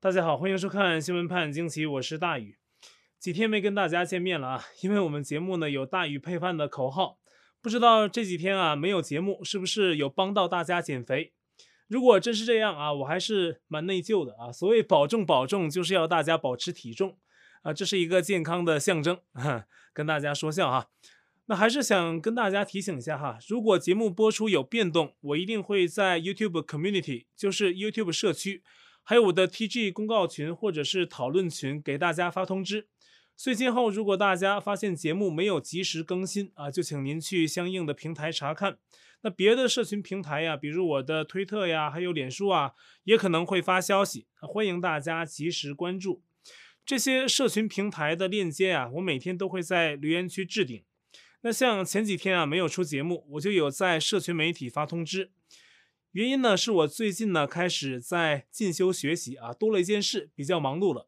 大家好，欢迎收看新闻判惊奇，我是大宇。几天没跟大家见面了啊，因为我们节目呢有大宇配饭的口号，不知道这几天啊没有节目，是不是有帮到大家减肥？如果真是这样啊，我还是蛮内疚的啊。所谓保重保重，就是要大家保持体重啊，这是一个健康的象征，跟大家说笑哈。那还是想跟大家提醒一下哈，如果节目播出有变动，我一定会在 YouTube Community，就是 YouTube 社区。还有我的 TG 公告群或者是讨论群给大家发通知，所以今后如果大家发现节目没有及时更新啊，就请您去相应的平台查看。那别的社群平台呀，比如我的推特呀，还有脸书啊，也可能会发消息，欢迎大家及时关注。这些社群平台的链接啊，我每天都会在留言区置顶。那像前几天啊没有出节目，我就有在社群媒体发通知。原因呢，是我最近呢开始在进修学习啊，多了一件事，比较忙碌了，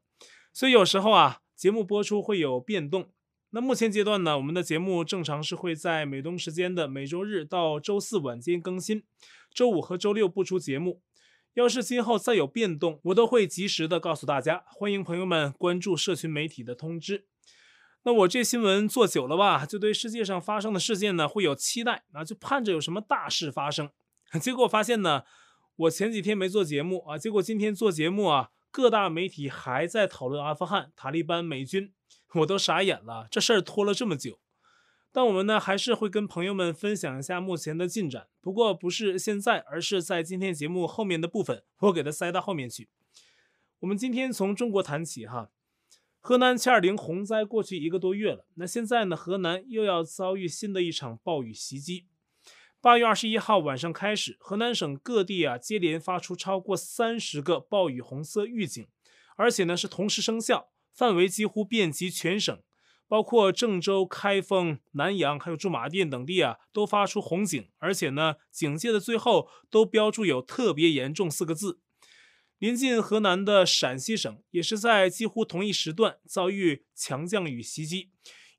所以有时候啊节目播出会有变动。那目前阶段呢，我们的节目正常是会在美东时间的每周日到周四晚间更新，周五和周六不出节目。要是今后再有变动，我都会及时的告诉大家。欢迎朋友们关注社群媒体的通知。那我这新闻做久了吧，就对世界上发生的事件呢会有期待啊，就盼着有什么大事发生。结果发现呢，我前几天没做节目啊，结果今天做节目啊，各大媒体还在讨论阿富汗、塔利班、美军，我都傻眼了。这事儿拖了这么久，但我们呢还是会跟朋友们分享一下目前的进展。不过不是现在，而是在今天节目后面的部分，我给它塞到后面去。我们今天从中国谈起哈，河南七二零洪灾过去一个多月了，那现在呢，河南又要遭遇新的一场暴雨袭击。八月二十一号晚上开始，河南省各地啊接连发出超过三十个暴雨红色预警，而且呢是同时生效，范围几乎遍及全省，包括郑州、开封、南阳还有驻马店等地啊都发出红警，而且呢警戒的最后都标注有特别严重四个字。临近河南的陕西省也是在几乎同一时段遭遇强降雨袭击，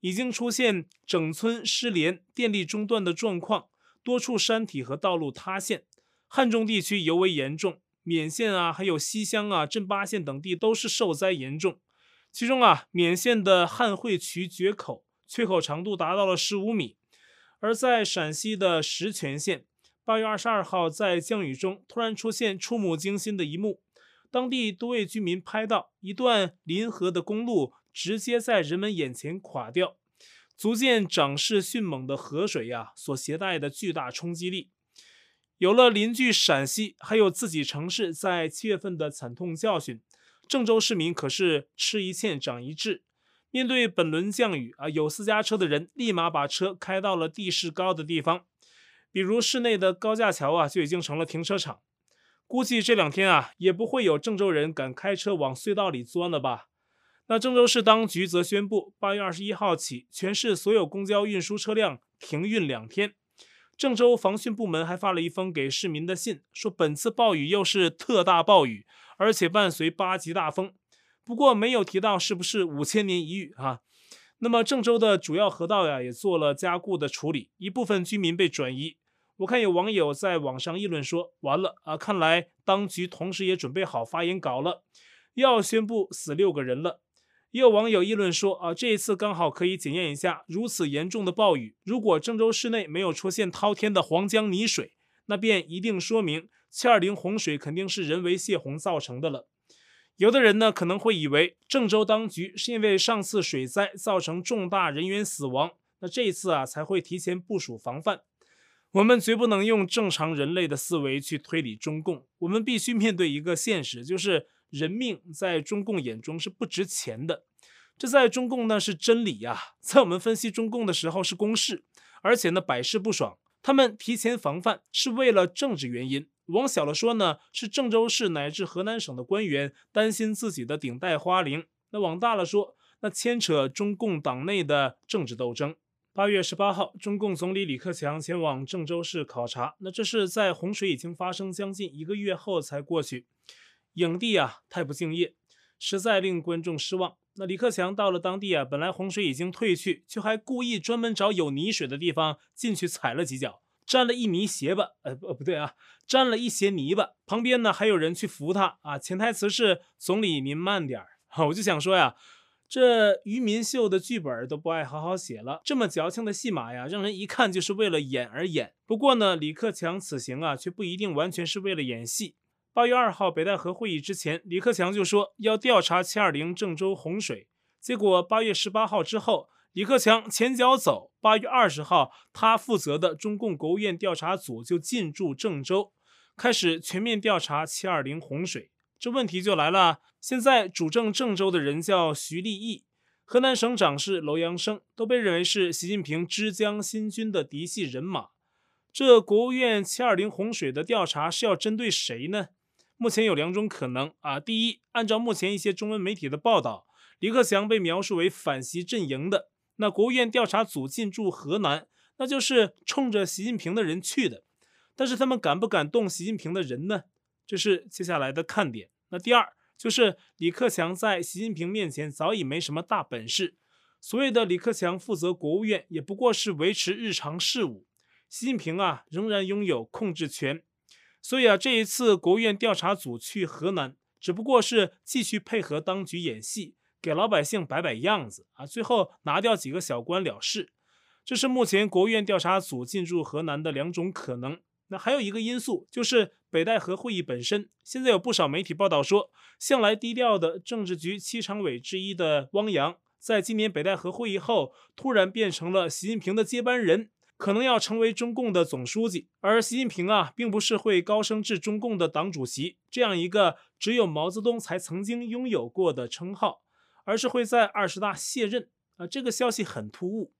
已经出现整村失联、电力中断的状况。多处山体和道路塌陷，汉中地区尤为严重，勉县啊，还有西乡啊、镇巴县等地都是受灾严重。其中啊，勉县的汉汇渠决口，缺口长度达到了十五米；而在陕西的石泉县，八月二十二号在降雨中突然出现触目惊心的一幕，当地多位居民拍到一段临河的公路直接在人们眼前垮掉。足见涨势迅猛的河水呀、所携带的巨大冲击力。有了邻居陕西，还有自己城市在七月份的惨痛教训，郑州市民可是吃一堑长一智。面对本轮降雨啊，有私家车的人立马把车开到了地势高的地方，比如市内的高架桥啊，就已经成了停车场。估计这两天啊，也不会有郑州人敢开车往隧道里钻了吧。那郑州市当局则宣布，八月二十一号起，全市所有公交运输车辆停运两天。郑州防汛部门还发了一封给市民的信，说本次暴雨又是特大暴雨，而且伴随八级大风。不过没有提到是不是五千年一遇啊。那么郑州的主要河道呀，也做了加固的处理，一部分居民被转移。我看有网友在网上议论说，完了啊，看来当局同时也准备好发言稿了，要宣布死六个人了。也有网友议论说啊，这一次刚好可以检验一下，如此严重的暴雨，如果郑州市内没有出现滔天的黄江泥水，那便一定说明七二零洪水肯定是人为泄洪造成的了。有的人呢可能会以为郑州当局是因为上次水灾造成重大人员死亡，那这一次啊才会提前部署防范。我们绝不能用正常人类的思维去推理中共，我们必须面对一个现实，就是。人命在中共眼中是不值钱的，这在中共呢是真理呀，在我们分析中共的时候是公式，而且呢百试不爽。他们提前防范是为了政治原因，往小了说呢是郑州市乃至河南省的官员担心自己的顶戴花翎，那往大了说，那牵扯中共党内的政治斗争。八月十八号，中共总理李克强前往郑州市考察，那这是在洪水已经发生将近一个月后才过去。影帝啊，太不敬业，实在令观众失望。那李克强到了当地啊，本来洪水已经退去，却还故意专门找有泥水的地方进去踩了几脚，沾了一泥鞋吧，呃不不对啊，沾了一鞋泥巴。旁边呢还有人去扶他啊，潜台词是总理您慢点儿。我就想说呀，这于民秀的剧本都不爱好好写了，这么矫情的戏码呀，让人一看就是为了演而演。不过呢，李克强此行啊，却不一定完全是为了演戏。八月二号北戴河会议之前，李克强就说要调查七二零郑州洪水，结果八月十八号之后。李克强前脚走，八月二十号，他负责的中共国务院调查组就进驻郑州，开始全面调查七二零洪水。这问题就来了，现在主政郑州的人叫徐立毅，河南省长是楼阳生，都被认为是习近平之江新军的嫡系人马。这国务院七二零洪水的调查是要针对谁呢？目前有两种可能啊。第一，按照目前一些中文媒体的报道，李克强被描述为反习阵营的。那国务院调查组进驻河南，那就是冲着习近平的人去的。但是他们敢不敢动习近平的人呢？这是接下来的看点。那第二就是李克强在习近平面前早已没什么大本事，所谓的李克强负责国务院，也不过是维持日常事务。习近平啊，仍然拥有控制权。所以啊，这一次国务院调查组去河南，只不过是继续配合当局演戏。给老百姓摆摆样子啊，最后拿掉几个小官了事。这是目前国务院调查组进驻河南的两种可能。那还有一个因素就是北戴河会议本身。现在有不少媒体报道说，向来低调的政治局七常委之一的汪洋，在今年北戴河会议后，突然变成了习近平的接班人，可能要成为中共的总书记。而习近平啊，并不是会高升至中共的党主席这样一个只有毛泽东才曾经拥有过的称号。而是会在二十大卸任啊，这个消息很突兀，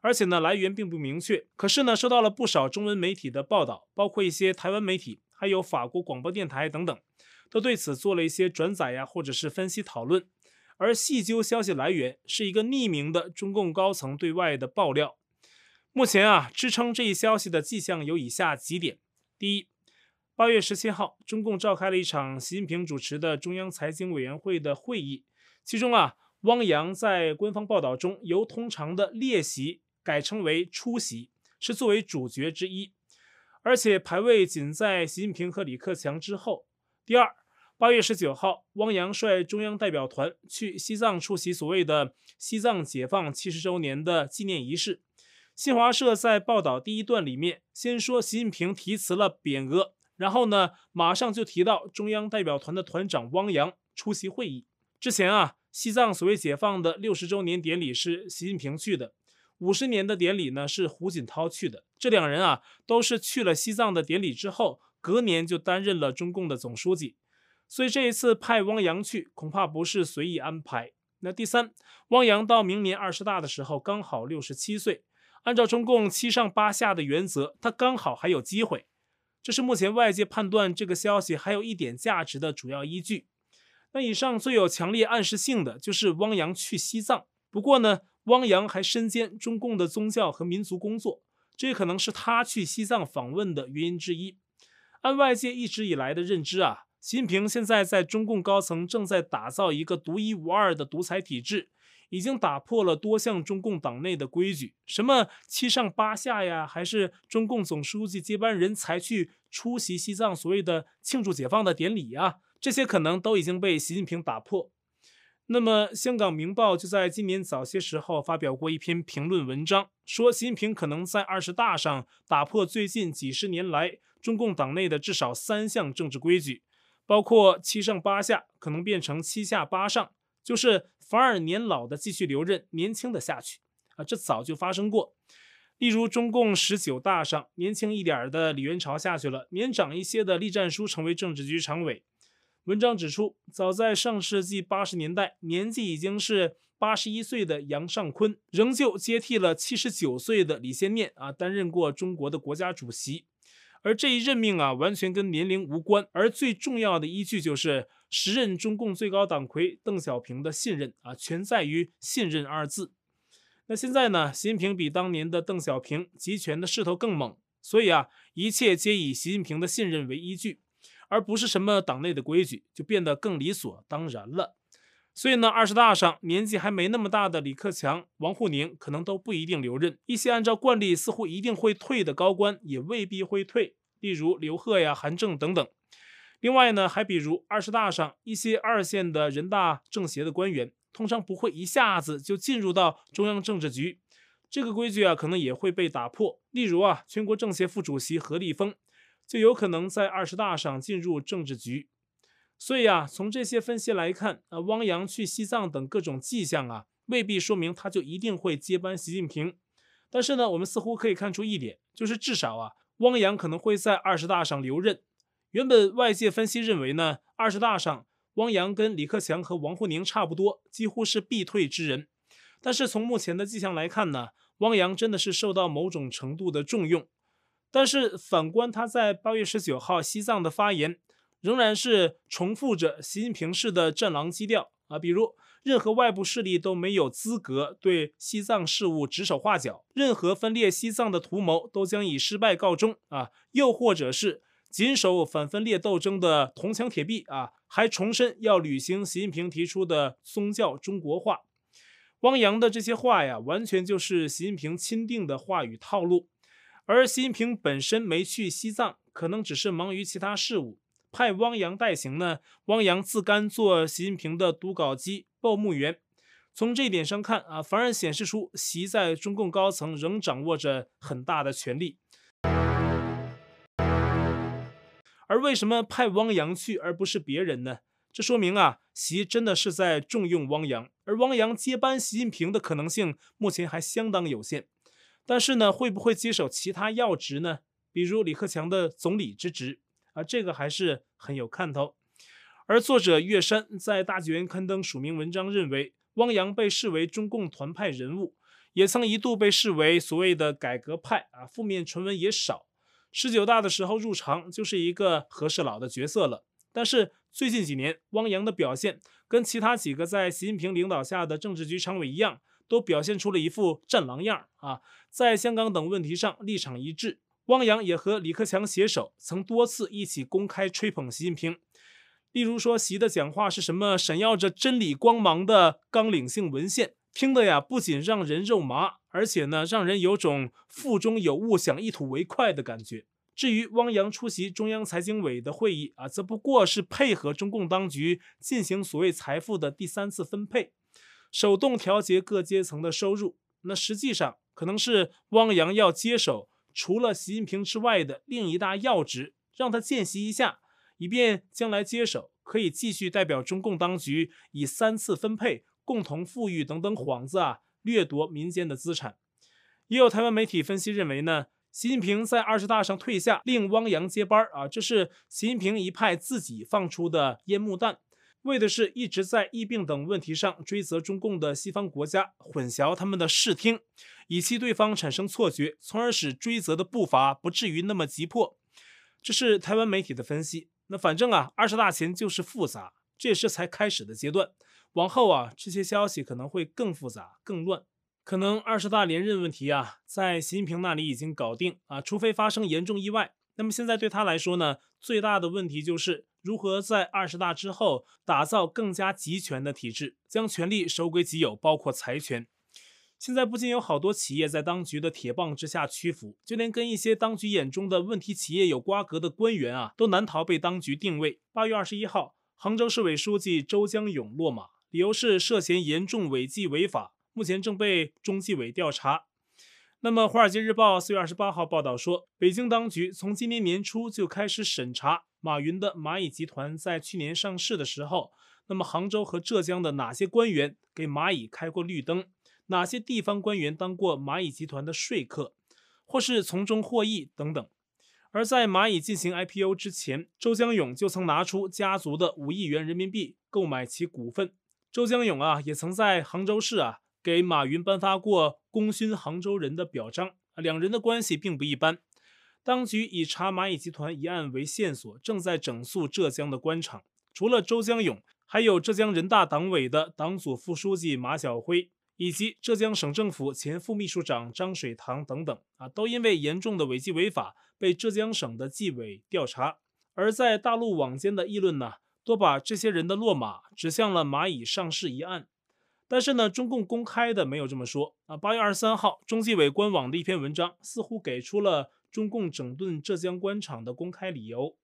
而且呢来源并不明确。可是呢，收到了不少中文媒体的报道，包括一些台湾媒体，还有法国广播电台等等，都对此做了一些转载呀，或者是分析讨论。而细究消息来源，是一个匿名的中共高层对外的爆料。目前啊，支撑这一消息的迹象有以下几点：第一，八月十七号，中共召开了一场习近平主持的中央财经委员会的会议。其中啊，汪洋在官方报道中由通常的列席改称为出席，是作为主角之一，而且排位仅在习近平和李克强之后。第二，八月十九号，汪洋率中央代表团去西藏出席所谓的西藏解放七十周年的纪念仪式。新华社在报道第一段里面，先说习近平题词了匾额，然后呢，马上就提到中央代表团的团长汪洋出席会议。之前啊，西藏所谓解放的六十周年典礼是习近平去的，五十年的典礼呢是胡锦涛去的。这两人啊都是去了西藏的典礼之后，隔年就担任了中共的总书记。所以这一次派汪洋去，恐怕不是随意安排。那第三，汪洋到明年二十大的时候刚好六十七岁，按照中共七上八下的原则，他刚好还有机会。这是目前外界判断这个消息还有一点价值的主要依据。那以上最有强烈暗示性的就是汪洋去西藏。不过呢，汪洋还身兼中共的宗教和民族工作，这也可能是他去西藏访问的原因之一。按外界一直以来的认知啊，习近平现在在中共高层正在打造一个独一无二的独裁体制，已经打破了多项中共党内的规矩，什么七上八下呀，还是中共总书记接班人才去出席西藏所谓的庆祝解放的典礼呀。这些可能都已经被习近平打破。那么，香港《明报》就在今年早些时候发表过一篇评论文章，说习近平可能在二十大上打破最近几十年来中共党内的至少三项政治规矩，包括七上八下可能变成七下八上，就是反而年老的继续留任，年轻的下去。啊，这早就发生过。例如，中共十九大上，年轻一点的李元朝下去了，年长一些的栗战书成为政治局常委。文章指出，早在上世纪八十年代，年纪已经是八十一岁的杨尚昆，仍旧接替了七十九岁的李先念啊，担任过中国的国家主席。而这一任命啊，完全跟年龄无关，而最重要的依据就是时任中共最高党魁邓小平的信任啊，全在于“信任”二字。那现在呢，习近平比当年的邓小平集权的势头更猛，所以啊，一切皆以习近平的信任为依据。而不是什么党内的规矩，就变得更理所当然了。所以呢，二十大上年纪还没那么大的李克强、王沪宁可能都不一定留任，一些按照惯例似乎一定会退的高官也未必会退，例如刘鹤呀、韩正等等。另外呢，还比如二十大上一些二线的人大政协的官员，通常不会一下子就进入到中央政治局，这个规矩啊，可能也会被打破。例如啊，全国政协副主席何立峰就有可能在二十大上进入政治局。所以啊，从这些分析来看，啊，汪洋去西藏等各种迹象啊，未必说明他就一定会接班习近平。但是呢，我们似乎可以看出一点，就是至少啊，汪洋可能会在二十大上留任。原本外界分析认为呢，二十大上汪洋跟李克强和王沪宁差不多，几乎是必退之人。但是从目前的迹象来看呢，汪洋真的是受到某种程度的重用。但是反观他在八月十九号西藏的发言。仍然是重复着习近平式的战狼基调啊，比如任何外部势力都没有资格对西藏事务指手画脚，任何分裂西藏的图谋都将以失败告终啊，又或者是谨守反分裂斗争的铜墙铁壁啊，还重申要履行习近平提出的宗教中国化。汪洋的这些话呀，完全就是习近平钦定的话语套路，而习近平本身没去西藏，可能只是忙于其他事务。派汪洋代行呢？汪洋自甘做习近平的读稿机、报幕员。从这一点上看啊，反而显示出习在中共高层仍掌握着很大的权力。而为什么派汪洋去而不是别人呢？这说明啊，习真的是在重用汪洋，而汪洋接班习近平的可能性目前还相当有限。但是呢，会不会接手其他要职呢？比如李克强的总理之职？啊，这个还是很有看头。而作者岳山在大纪元刊登署名文章，认为汪洋被视为中共团派人物，也曾一度被视为所谓的改革派啊，负面传闻也少。十九大的时候入常就是一个和事佬的角色了。但是最近几年，汪洋的表现跟其他几个在习近平领导下的政治局常委一样，都表现出了一副战狼样啊，在香港等问题上立场一致。汪洋也和李克强携手，曾多次一起公开吹捧习近平。例如说，习的讲话是什么闪耀着真理光芒的纲领性文献，听得呀不仅让人肉麻，而且呢让人有种腹中有物想一吐为快的感觉。至于汪洋出席中央财经委的会议啊，则不过是配合中共当局进行所谓财富的第三次分配，手动调节各阶层的收入。那实际上可能是汪洋要接手。除了习近平之外的另一大要职，让他见习一下，以便将来接手可以继续代表中共当局以三次分配、共同富裕等等幌子啊，掠夺民间的资产。也有台湾媒体分析认为呢，习近平在二十大上退下，令汪洋接班啊，这是习近平一派自己放出的烟幕弹。为的是一直在疫病等问题上追责中共的西方国家，混淆他们的视听，以期对方产生错觉，从而使追责的步伐不至于那么急迫。这是台湾媒体的分析。那反正啊，二十大前就是复杂，这也是才开始的阶段。往后啊，这些消息可能会更复杂、更乱。可能二十大连任问题啊，在习近平那里已经搞定啊，除非发生严重意外。那么现在对他来说呢，最大的问题就是。如何在二十大之后打造更加集权的体制，将权力收归己有，包括财权。现在不仅有好多企业在当局的铁棒之下屈服，就连跟一些当局眼中的问题企业有瓜葛的官员啊，都难逃被当局定位。八月二十一号，杭州市委书记周江勇落马，理由是涉嫌严重违纪违法，目前正被中纪委调查。那么，《华尔街日报》四月二十八号报道说，北京当局从今年年初就开始审查。马云的蚂蚁集团在去年上市的时候，那么杭州和浙江的哪些官员给蚂蚁开过绿灯？哪些地方官员当过蚂蚁集团的说客，或是从中获益等等？而在蚂蚁进行 IPO 之前，周江勇就曾拿出家族的五亿元人民币购买其股份。周江勇啊，也曾在杭州市啊给马云颁发过“功勋杭州人”的表彰，两人的关系并不一般。当局以查蚂蚁集团一案为线索，正在整肃浙江的官场。除了周江勇，还有浙江人大党委的党组副书记马晓辉，以及浙江省政府前副秘书长张水塘等等啊，都因为严重的违纪违法被浙江省的纪委调查。而在大陆网间的议论呢，都把这些人的落马指向了蚂蚁上市一案。但是呢，中共公开的没有这么说啊。八月二十三号，中纪委官网的一篇文章似乎给出了中共整顿浙江官场的公开理由，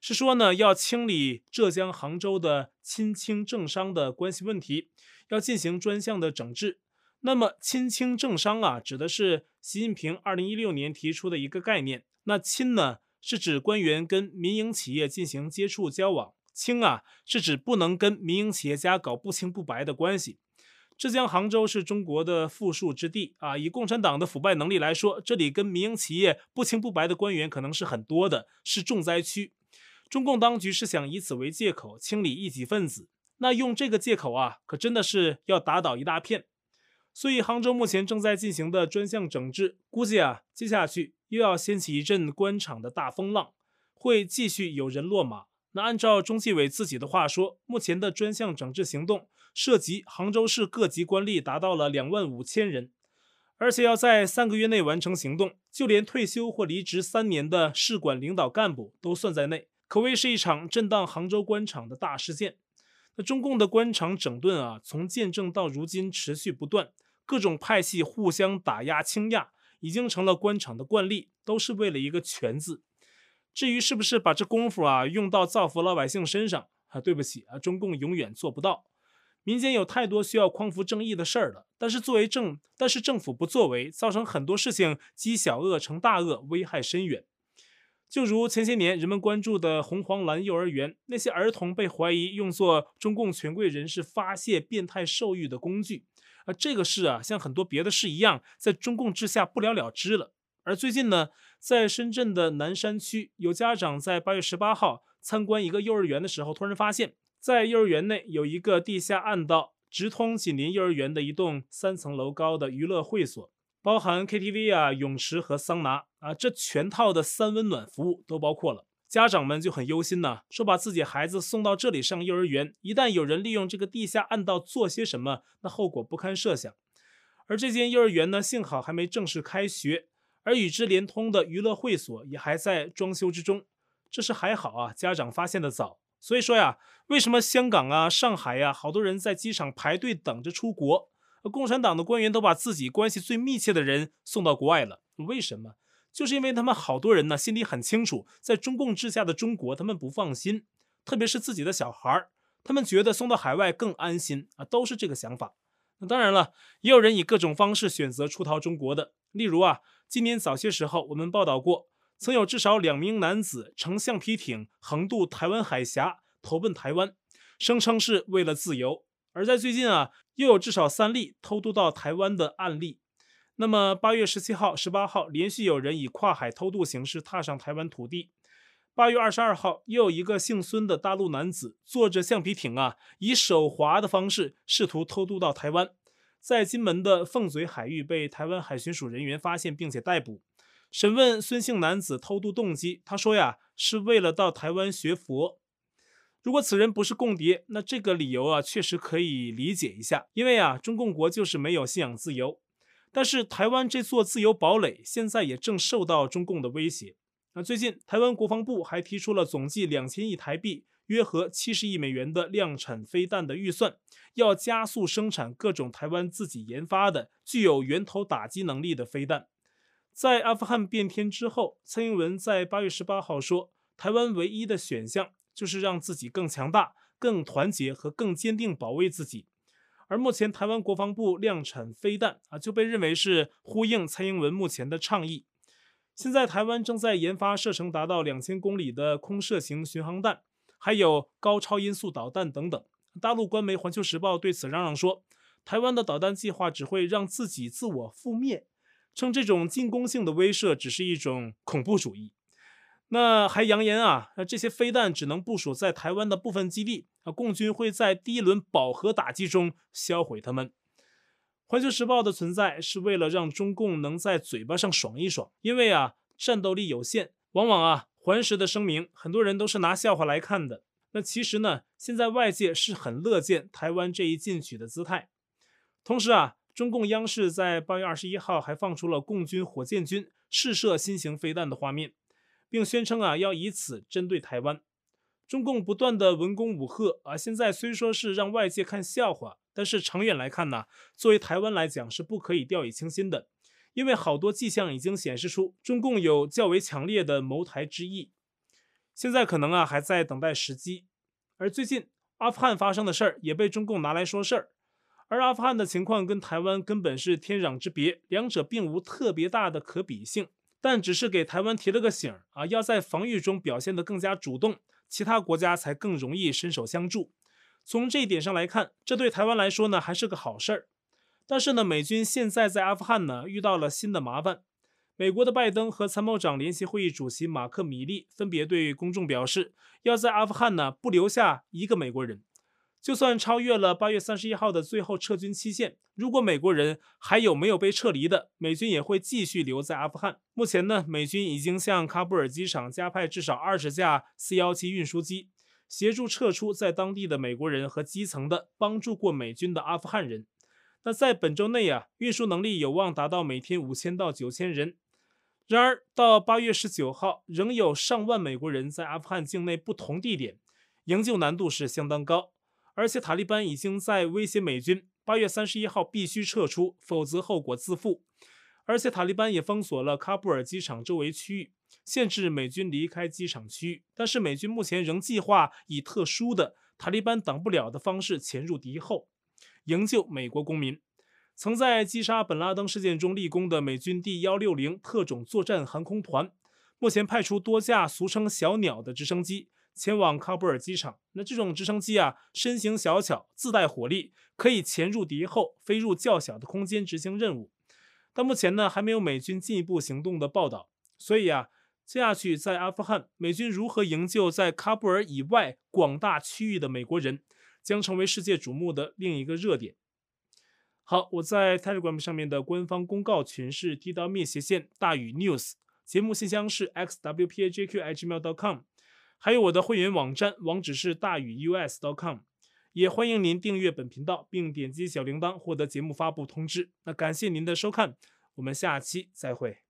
是说呢，要清理浙江杭州的亲清政商的关系问题，要进行专项的整治。那么亲清政商啊，指的是习近平二零一六年提出的一个概念。那亲呢，是指官员跟民营企业进行接触交往；清啊，是指不能跟民营企业家搞不清不白的关系。浙江杭州是中国的富庶之地啊，以共产党的腐败能力来说，这里跟民营企业不清不白的官员可能是很多的，是重灾区。中共当局是想以此为借口清理异己分子，那用这个借口啊，可真的是要打倒一大片。所以杭州目前正在进行的专项整治，估计啊，接下去又要掀起一阵官场的大风浪，会继续有人落马。那按照中纪委自己的话说，目前的专项整治行动涉及杭州市各级官吏达到了两万五千人，而且要在三个月内完成行动，就连退休或离职三年的市管领导干部都算在内，可谓是一场震荡杭州官场的大事件。那中共的官场整顿啊，从建政到如今持续不断，各种派系互相打压倾轧，已经成了官场的惯例，都是为了一个权字。至于是不是把这功夫啊用到造福老百姓身上啊？对不起啊，中共永远做不到。民间有太多需要匡扶正义的事儿了，但是作为政，但是政府不作为，造成很多事情积小恶成大恶，危害深远。就如前些年人们关注的红黄蓝幼儿园，那些儿童被怀疑用作中共权贵人士发泄变态兽欲的工具啊，这个事啊，像很多别的事一样，在中共之下不了了之了。而最近呢，在深圳的南山区，有家长在八月十八号参观一个幼儿园的时候，突然发现，在幼儿园内有一个地下暗道，直通紧邻幼儿园的一栋三层楼高的娱乐会所，包含 KTV 啊、泳池和桑拿啊，这全套的三温暖服务都包括了。家长们就很忧心呐，说把自己孩子送到这里上幼儿园，一旦有人利用这个地下暗道做些什么，那后果不堪设想。而这间幼儿园呢，幸好还没正式开学。而与之连通的娱乐会所也还在装修之中，这是还好啊，家长发现的早。所以说呀，为什么香港啊、上海呀，好多人在机场排队等着出国，共产党的官员都把自己关系最密切的人送到国外了？为什么？就是因为他们好多人呢，心里很清楚，在中共治下的中国，他们不放心，特别是自己的小孩儿，他们觉得送到海外更安心啊，都是这个想法。当然了，也有人以各种方式选择出逃中国的，例如啊。今年早些时候，我们报道过，曾有至少两名男子乘橡皮艇横渡台湾海峡，投奔台湾，声称是为了自由。而在最近啊，又有至少三例偷渡到台湾的案例。那么八月十七号、十八号，连续有人以跨海偷渡形式踏上台湾土地。八月二十二号，又有一个姓孙的大陆男子坐着橡皮艇啊，以手滑的方式试图偷渡到台湾。在金门的凤嘴海域被台湾海巡署人员发现并且逮捕，审问孙姓男子偷渡动机，他说呀，是为了到台湾学佛。如果此人不是共谍，那这个理由啊确实可以理解一下，因为啊中共国就是没有信仰自由。但是台湾这座自由堡垒现在也正受到中共的威胁。那最近台湾国防部还提出了总计两千亿台币。约合七十亿美元的量产飞弹的预算，要加速生产各种台湾自己研发的具有源头打击能力的飞弹。在阿富汗变天之后，蔡英文在八月十八号说，台湾唯一的选项就是让自己更强大、更团结和更坚定保卫自己。而目前台湾国防部量产飞弹啊，就被认为是呼应蔡英文目前的倡议。现在台湾正在研发射程达到两千公里的空射型巡航弹。还有高超音速导弹等等。大陆官媒《环球时报》对此嚷嚷说，台湾的导弹计划只会让自己自我覆灭，称这种进攻性的威慑只是一种恐怖主义。那还扬言啊，这些飞弹只能部署在台湾的部分基地，啊，共军会在第一轮饱和打击中销毁它们。《环球时报》的存在是为了让中共能在嘴巴上爽一爽，因为啊，战斗力有限，往往啊。环时的声明，很多人都是拿笑话来看的。那其实呢，现在外界是很乐见台湾这一进取的姿态。同时啊，中共央视在八月二十一号还放出了共军火箭军试射新型飞弹的画面，并宣称啊要以此针对台湾。中共不断的文攻武吓啊，现在虽说是让外界看笑话，但是长远来看呢，作为台湾来讲是不可以掉以轻心的，因为好多迹象已经显示出中共有较为强烈的谋台之意。现在可能啊还在等待时机，而最近阿富汗发生的事儿也被中共拿来说事儿，而阿富汗的情况跟台湾根本是天壤之别，两者并无特别大的可比性。但只是给台湾提了个醒啊，要在防御中表现得更加主动，其他国家才更容易伸手相助。从这一点上来看，这对台湾来说呢还是个好事儿。但是呢，美军现在在阿富汗呢遇到了新的麻烦。美国的拜登和参谋长联席会议主席马克米利分别对公众表示，要在阿富汗呢不留下一个美国人。就算超越了八月三十一号的最后撤军期限，如果美国人还有没有被撤离的，美军也会继续留在阿富汗。目前呢，美军已经向喀布尔机场加派至少二十架 C 幺七运输机，协助撤出在当地的美国人和基层的帮助过美军的阿富汗人。那在本周内啊，运输能力有望达到每天五千到九千人。然而到八月十九号，仍有上万美国人在阿富汗境内不同地点，营救难度是相当高。而且塔利班已经在威胁美军，八月三十一号必须撤出，否则后果自负。而且塔利班也封锁了喀布尔机场周围区域，限制美军离开机场区域。但是美军目前仍计划以特殊的塔利班挡不了的方式潜入敌后，营救美国公民。曾在击杀本拉登事件中立功的美军第幺六零特种作战航空团，目前派出多架俗称“小鸟”的直升机。前往喀布尔机场，那这种直升机啊，身形小巧，自带火力，可以潜入敌后，飞入较小的空间执行任务。但目前呢，还没有美军进一步行动的报道。所以啊，接下去在阿富汗，美军如何营救在喀布尔以外广大区域的美国人，将成为世界瞩目的另一个热点。好，我在 Telegram 上面的官方公告群是 t.me 斜线大宇 news，节目信箱是 xwpajqhmail.com，。还有我的会员网站，网址是大宇 us.com，也欢迎您订阅本频道，并点击小铃铛获得节目发布通知。那感谢您的收看，我们下期再会。